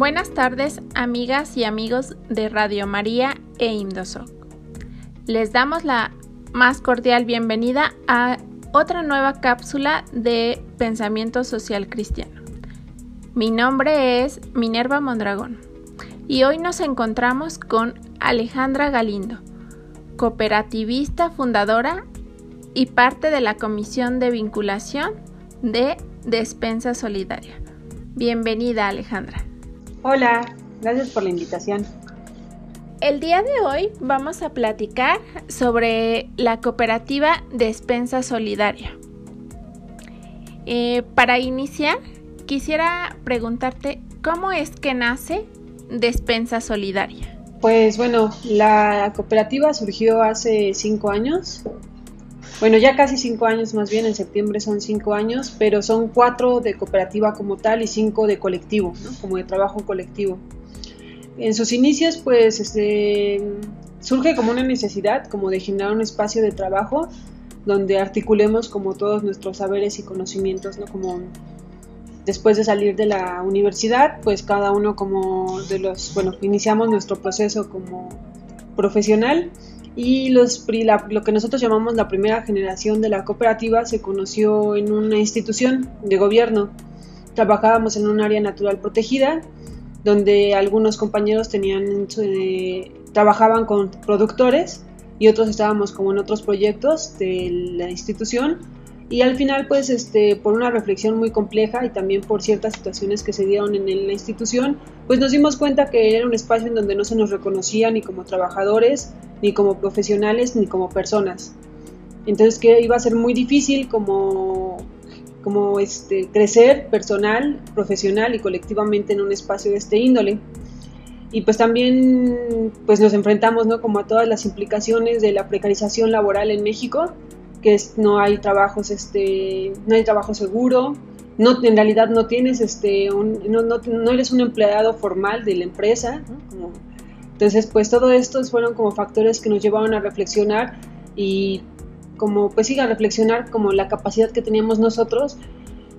Buenas tardes, amigas y amigos de Radio María e Indosoc. Les damos la más cordial bienvenida a otra nueva cápsula de Pensamiento Social Cristiano. Mi nombre es Minerva Mondragón y hoy nos encontramos con Alejandra Galindo, cooperativista fundadora y parte de la Comisión de Vinculación de Despensa Solidaria. Bienvenida Alejandra. Hola, gracias por la invitación. El día de hoy vamos a platicar sobre la cooperativa Despensa Solidaria. Eh, para iniciar, quisiera preguntarte cómo es que nace Despensa Solidaria. Pues bueno, la cooperativa surgió hace cinco años bueno, ya casi cinco años más bien, en septiembre son cinco años, pero son cuatro de cooperativa como tal y cinco de colectivo, ¿no? como de trabajo colectivo. En sus inicios, pues, este, surge como una necesidad, como de generar un espacio de trabajo donde articulemos como todos nuestros saberes y conocimientos, ¿no? Como después de salir de la universidad, pues cada uno como de los, bueno, iniciamos nuestro proceso como profesional y los, lo que nosotros llamamos la primera generación de la cooperativa se conoció en una institución de gobierno. Trabajábamos en un área natural protegida, donde algunos compañeros tenían, eh, trabajaban con productores y otros estábamos como en otros proyectos de la institución y al final pues este por una reflexión muy compleja y también por ciertas situaciones que se dieron en la institución pues nos dimos cuenta que era un espacio en donde no se nos reconocía ni como trabajadores ni como profesionales, ni como personas. Entonces que iba a ser muy difícil como, como este, crecer personal, profesional y colectivamente en un espacio de este índole. Y pues también pues nos enfrentamos ¿no? como a todas las implicaciones de la precarización laboral en México, que es, no hay trabajos, este, no hay trabajo seguro, no, en realidad no tienes este, no, no, no, eres un empleado formal de la empresa, como entonces, pues todo estos fueron como factores que nos llevaron a reflexionar y como pues sí, a reflexionar como la capacidad que teníamos nosotros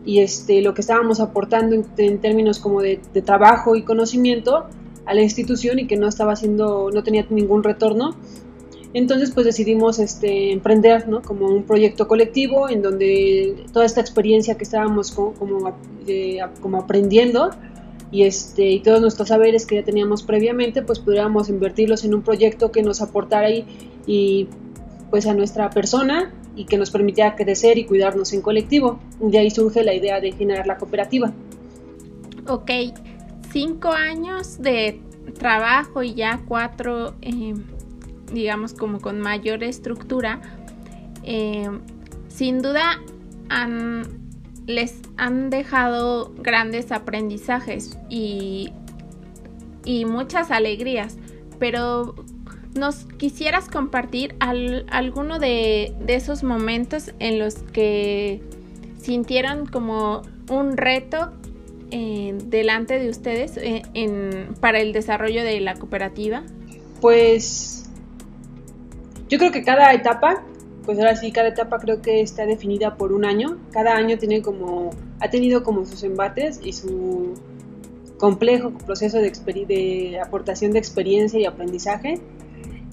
y este, lo que estábamos aportando en, términos como de, trabajo y conocimiento a la institución y que no estaba haciendo, no tenía ningún retorno. Entonces pues decidimos este, emprender ¿no? como un proyecto colectivo en donde toda esta experiencia que estábamos como, como, eh, aprendiendo y, este, y todos nuestros saberes que ya teníamos previamente, pues pudiéramos invertirlos en un proyecto que nos aportara y pues a nuestra persona y que nos permitiera crecer y cuidarnos en colectivo. De ahí surge la idea de generar la cooperativa. Ok, cinco años de trabajo y ya cuatro, eh, digamos, como con mayor estructura, eh, sin duda han les han dejado grandes aprendizajes y, y muchas alegrías, pero ¿nos quisieras compartir alguno de, esos momentos en los que sintieron como un reto eh, delante de ustedes eh, para el desarrollo de la cooperativa? Pues yo creo que cada etapa pues ahora sí, cada etapa creo que está definida por un año. Cada año tiene como, ha tenido como sus embates y su complejo proceso de, de aportación de experiencia y aprendizaje.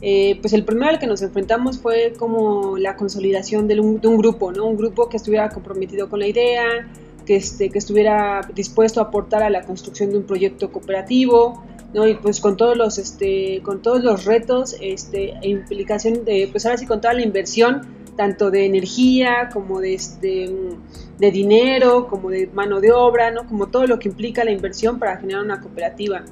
Eh, pues el primero al que nos enfrentamos fue como la consolidación de de un, grupo, ¿no? Un grupo que estuviera comprometido con la idea, que, este, que estuviera dispuesto a aportar a la construcción de un proyecto cooperativo, ¿no? Y pues con todos los, este, con todos los retos, este, e implicación de, pues ahora sí con toda la inversión, tanto de energía como de, este, de dinero, como de mano de obra, ¿no? Como todo lo que implica la inversión para generar una cooperativa.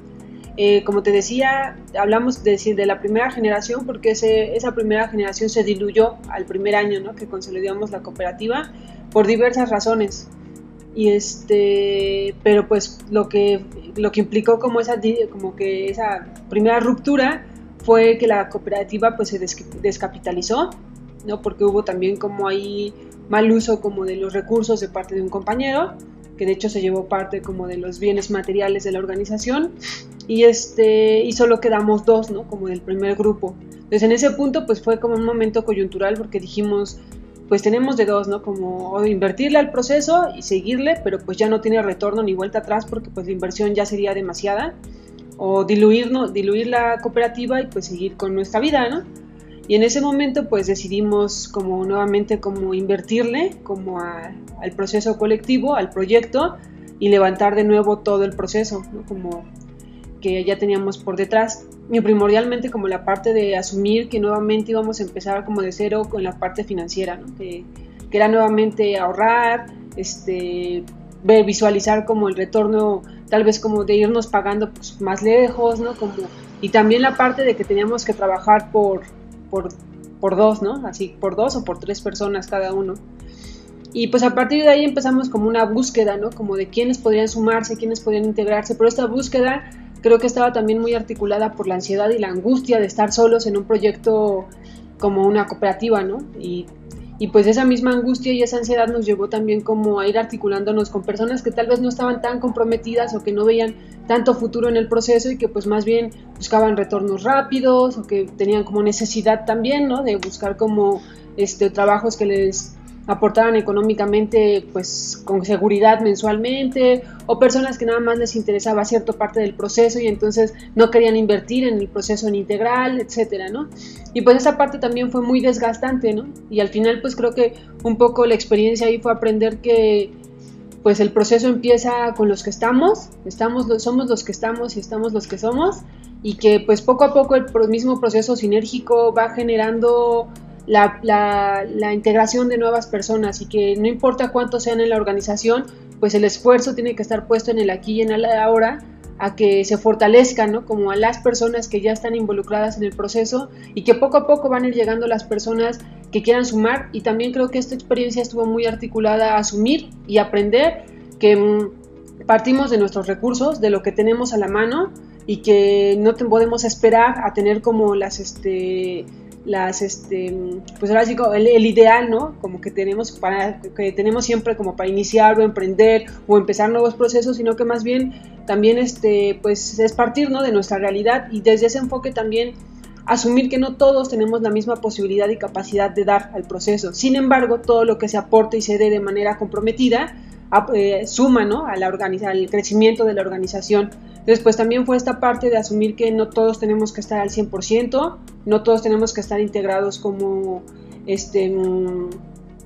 Eh, como te decía, hablamos de, de la primera generación porque ese, esa primera generación se diluyó al primer año ¿no? que consolidamos la cooperativa por diversas razones y este pero pues lo que lo que implicó como esa como que esa primera ruptura fue que la cooperativa pues se descapitalizó no porque hubo también como ahí mal uso como de los recursos de parte de un compañero que de hecho se llevó parte como de los bienes materiales de la organización y este y solo quedamos dos no como del primer grupo. Entonces en ese punto pues fue como un momento coyuntural porque dijimos pues tenemos de dos, ¿no? Como invertirle al proceso y seguirle, pero pues ya no tiene retorno ni vuelta atrás porque pues la inversión ya sería demasiada, o diluir, diluir la cooperativa y pues seguir con nuestra vida, ¿no? Y en ese momento pues decidimos como nuevamente como invertirle como al proceso colectivo, al proyecto y levantar de nuevo todo el proceso, ¿no? Como que ya teníamos por detrás. Y primordialmente como la parte de asumir que nuevamente íbamos a empezar como de cero con la parte financiera, que, era nuevamente ahorrar, este, visualizar como el retorno, tal vez como de irnos pagando pues, más lejos, ¿no? Como, y también la parte de que teníamos que trabajar por, por, por dos, ¿no? Así, por dos o por tres personas cada uno. Y pues a partir de ahí empezamos como una búsqueda, ¿no? Como de quiénes podrían sumarse, quiénes podrían integrarse, pero esta búsqueda creo que estaba también muy articulada por la ansiedad y la angustia de estar solos en un proyecto como una cooperativa, ¿no? Y, y, pues esa misma angustia y esa ansiedad nos llevó también como a ir articulándonos con personas que tal vez no estaban tan comprometidas o que no veían tanto futuro en el proceso y que pues más bien buscaban retornos rápidos o que tenían como necesidad también, ¿no? De buscar como este, trabajos que les aportaban económicamente pues con seguridad mensualmente o personas que nada más les interesaba cierta parte del proceso y entonces no querían invertir en el proceso en integral, etcétera, ¿no? Y pues esa parte también fue muy desgastante, ¿no? Y al final pues creo que un poco la experiencia ahí fue aprender que pues el proceso empieza con los que estamos, estamos somos los que estamos y estamos los que somos y que pues poco a poco el mismo proceso sinérgico va generando la, integración de nuevas personas y que no importa cuántos sean en la organización, pues el esfuerzo tiene que estar puesto en el aquí y en el ahora a que se fortalezcan, ¿no? Como a las personas que ya están involucradas en el proceso y que poco a poco van a ir llegando las personas que quieran sumar y también creo que esta experiencia estuvo muy articulada a asumir y aprender que mm, partimos de nuestros recursos, de lo que tenemos a la mano y que no podemos esperar a tener como las este las este pues ahora digo el, el, ideal no como que tenemos para que tenemos siempre como para iniciar o emprender o empezar nuevos procesos sino que más bien también este pues es partir no de nuestra realidad y desde ese enfoque también asumir que no todos tenemos la misma posibilidad y capacidad de dar al proceso. Sin embargo todo lo que se aporte y se dé de manera comprometida eh, suma ¿no? a la al crecimiento de la organización Después también fue esta parte de asumir que no todos tenemos que estar al 100%, no todos tenemos que estar integrados como, este,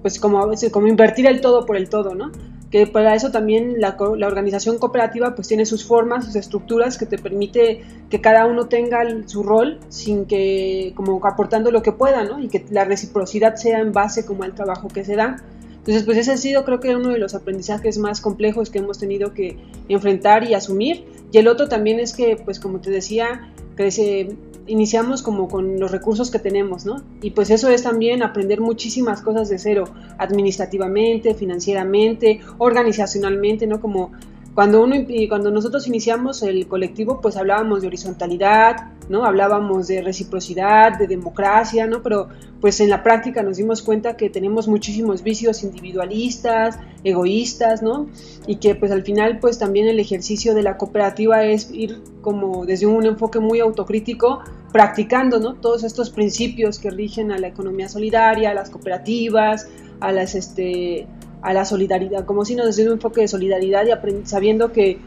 pues como, como invertir el todo por el todo, ¿no? Que para eso también la, la, organización cooperativa pues tiene sus formas, sus estructuras que te permite que cada uno tenga su rol sin que, como aportando lo que pueda, ¿no? Y que la reciprocidad sea en base como al trabajo que se da. Entonces, pues ese ha sido creo que uno de los aprendizajes más complejos que hemos tenido que enfrentar y asumir. Y el otro también es que, pues como te decía, que iniciamos como con los recursos que tenemos, ¿no? Y pues eso es también aprender muchísimas cosas de cero, administrativamente, financieramente, organizacionalmente, ¿no? Como cuando, uno, cuando nosotros iniciamos el colectivo, pues hablábamos de horizontalidad, ¿no? Hablábamos de reciprocidad, de democracia, ¿no? Pero pues en la práctica nos dimos cuenta que tenemos muchísimos vicios individualistas, egoístas, ¿no? Y que pues al final pues también el ejercicio de la cooperativa es ir como desde un enfoque muy autocrítico, practicando, ¿no? Todos estos principios que rigen a la economía solidaria, a las cooperativas, a las, este, a la solidaridad, como si nos desde un enfoque de solidaridad y sabiendo que,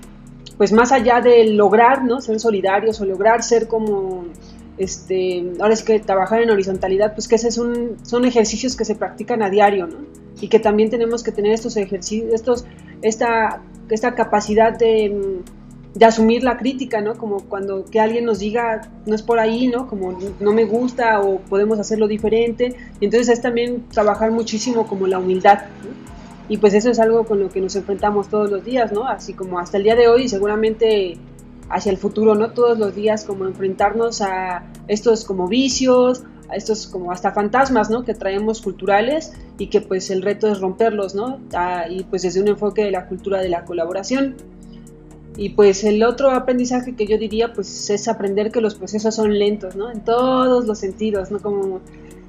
pues más allá de lograr, ¿no? Ser solidarios o lograr ser como, este, ahora es que trabajar en horizontalidad, pues que ese es un, son ejercicios que se practican a diario, ¿no? Y que también tenemos que tener estos ejercicios, estos, esta, esta capacidad de, de asumir la crítica, ¿no? Como cuando que alguien nos diga, no es por ahí, ¿no? Como no me gusta o podemos hacerlo diferente. Y entonces es también trabajar muchísimo como la humildad, ¿no? Y pues eso es algo con lo que nos enfrentamos todos los días, ¿no? Así como hasta el día de hoy y seguramente hacia el futuro, ¿no? Todos los días como enfrentarnos a estos como vicios, a estos como hasta fantasmas, ¿no? Que traemos culturales y que pues el reto es romperlos, ¿no? Ah, y pues desde un enfoque de la cultura de la colaboración. Y pues el otro aprendizaje que yo diría pues es aprender que los procesos son lentos, ¿no? En todos los sentidos, ¿no? Como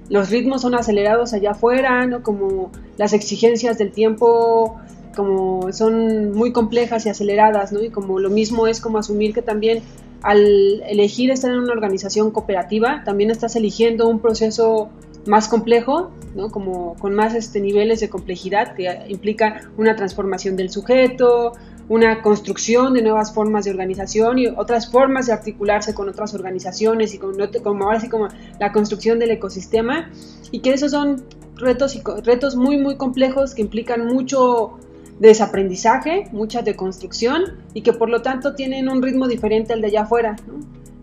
los ritmos son acelerados allá afuera, ¿no? Como las exigencias del tiempo como son muy complejas y aceleradas, ¿no? Y como lo mismo es como asumir que también al elegir estar en una organización cooperativa, también estás eligiendo un proceso más complejo, ¿no? como con más este, niveles de complejidad que implica una transformación del sujeto, una construcción de nuevas formas de organización y otras formas de articularse con otras organizaciones y con, como ahora sí como la construcción del ecosistema y que esos son retos retos muy muy complejos que implican mucho desaprendizaje, mucha deconstrucción y que por lo tanto tienen un ritmo diferente al de allá afuera.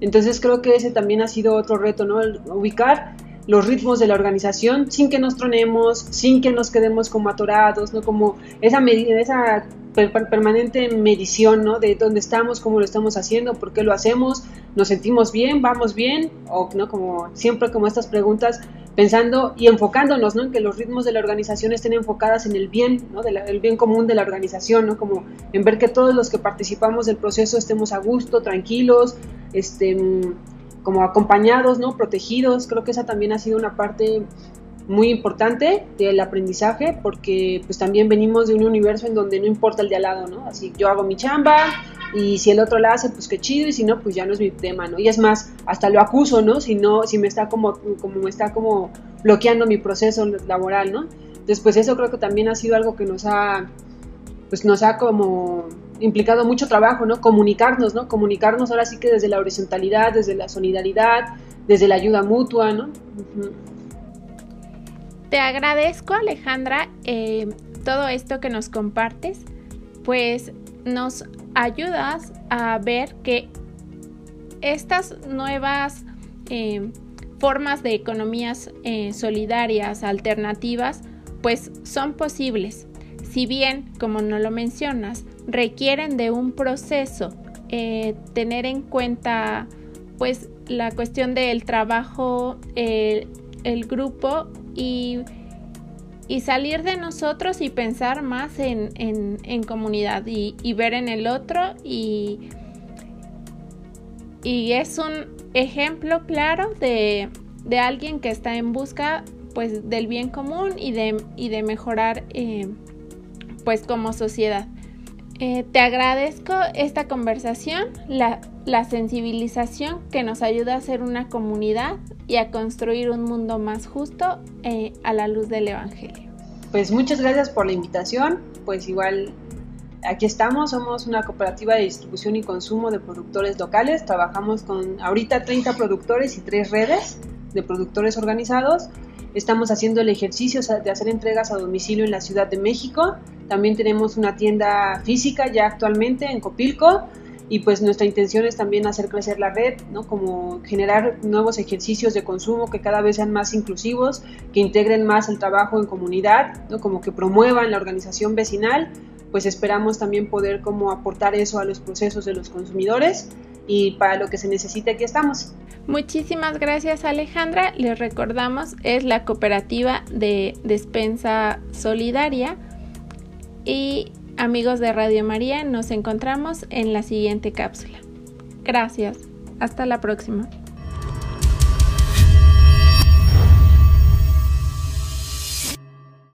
Entonces creo que ese también ha sido otro reto, ¿no? Ubicar los ritmos de la organización sin que nos tronemos, sin que nos quedemos como atorados, ¿no? Como esa, esa permanente medición, ¿no? De dónde estamos, cómo lo estamos haciendo, por qué lo hacemos, nos sentimos bien, vamos bien, o no como siempre como estas preguntas pensando y enfocándonos, ¿no? En que los ritmos de la organización estén enfocadas en el bien, ¿no? Del bien común de la organización, ¿no? Como en ver que todos los que participamos del proceso estemos a gusto, tranquilos, este, como acompañados, ¿no? Protegidos. Creo que esa también ha sido una parte muy importante del aprendizaje porque pues también venimos de un universo en donde no importa el de al lado, ¿no? Así yo hago mi chamba y si el otro la hace, pues qué chido y si no, pues ya no es mi tema, ¿no? Y es más, hasta lo acuso, ¿no? Si no, si me está como, como me está como bloqueando mi proceso laboral, ¿no? Entonces, pues eso creo que también ha sido algo que nos ha, pues nos ha como implicado mucho trabajo, ¿no? Comunicarnos, ¿no? Comunicarnos ahora sí que desde la horizontalidad, desde la solidaridad, desde la ayuda mutua, ¿no? Te agradezco, Alejandra, eh, todo esto que nos compartes, pues nos ayudas a ver que estas nuevas eh, formas de economías eh, solidarias, alternativas, pues son posibles. Si bien, como no lo mencionas, requieren de un proceso, tener en cuenta pues la cuestión del trabajo, el grupo y, salir de nosotros y pensar más en, comunidad y, ver en el otro y, y es un ejemplo claro de, alguien que está en busca pues del bien común y de, y de mejorar eh, pues como sociedad. Eh, te agradezco esta conversación, la, sensibilización que nos ayuda a ser una comunidad y a construir un mundo más justo eh, a la luz del Evangelio. Pues muchas gracias por la invitación, pues igual aquí estamos, somos una cooperativa de distribución y consumo de productores locales, trabajamos con ahorita 30 productores y 3 redes de productores organizados Estamos haciendo el ejercicio de hacer entregas a domicilio en la Ciudad de México. También tenemos una tienda física ya actualmente en Copilco y pues nuestra intención es también hacer crecer la red, ¿no? Como generar nuevos ejercicios de consumo que cada vez sean más inclusivos, que integren más el trabajo en comunidad, ¿no? Como que promuevan la organización vecinal, pues esperamos también poder como aportar eso a los procesos de los consumidores y para lo que se necesite aquí estamos. Muchísimas gracias Alejandra. Les recordamos, es la cooperativa de despensa solidaria. Y amigos de Radio María, nos encontramos en la siguiente cápsula. Gracias. Hasta la próxima.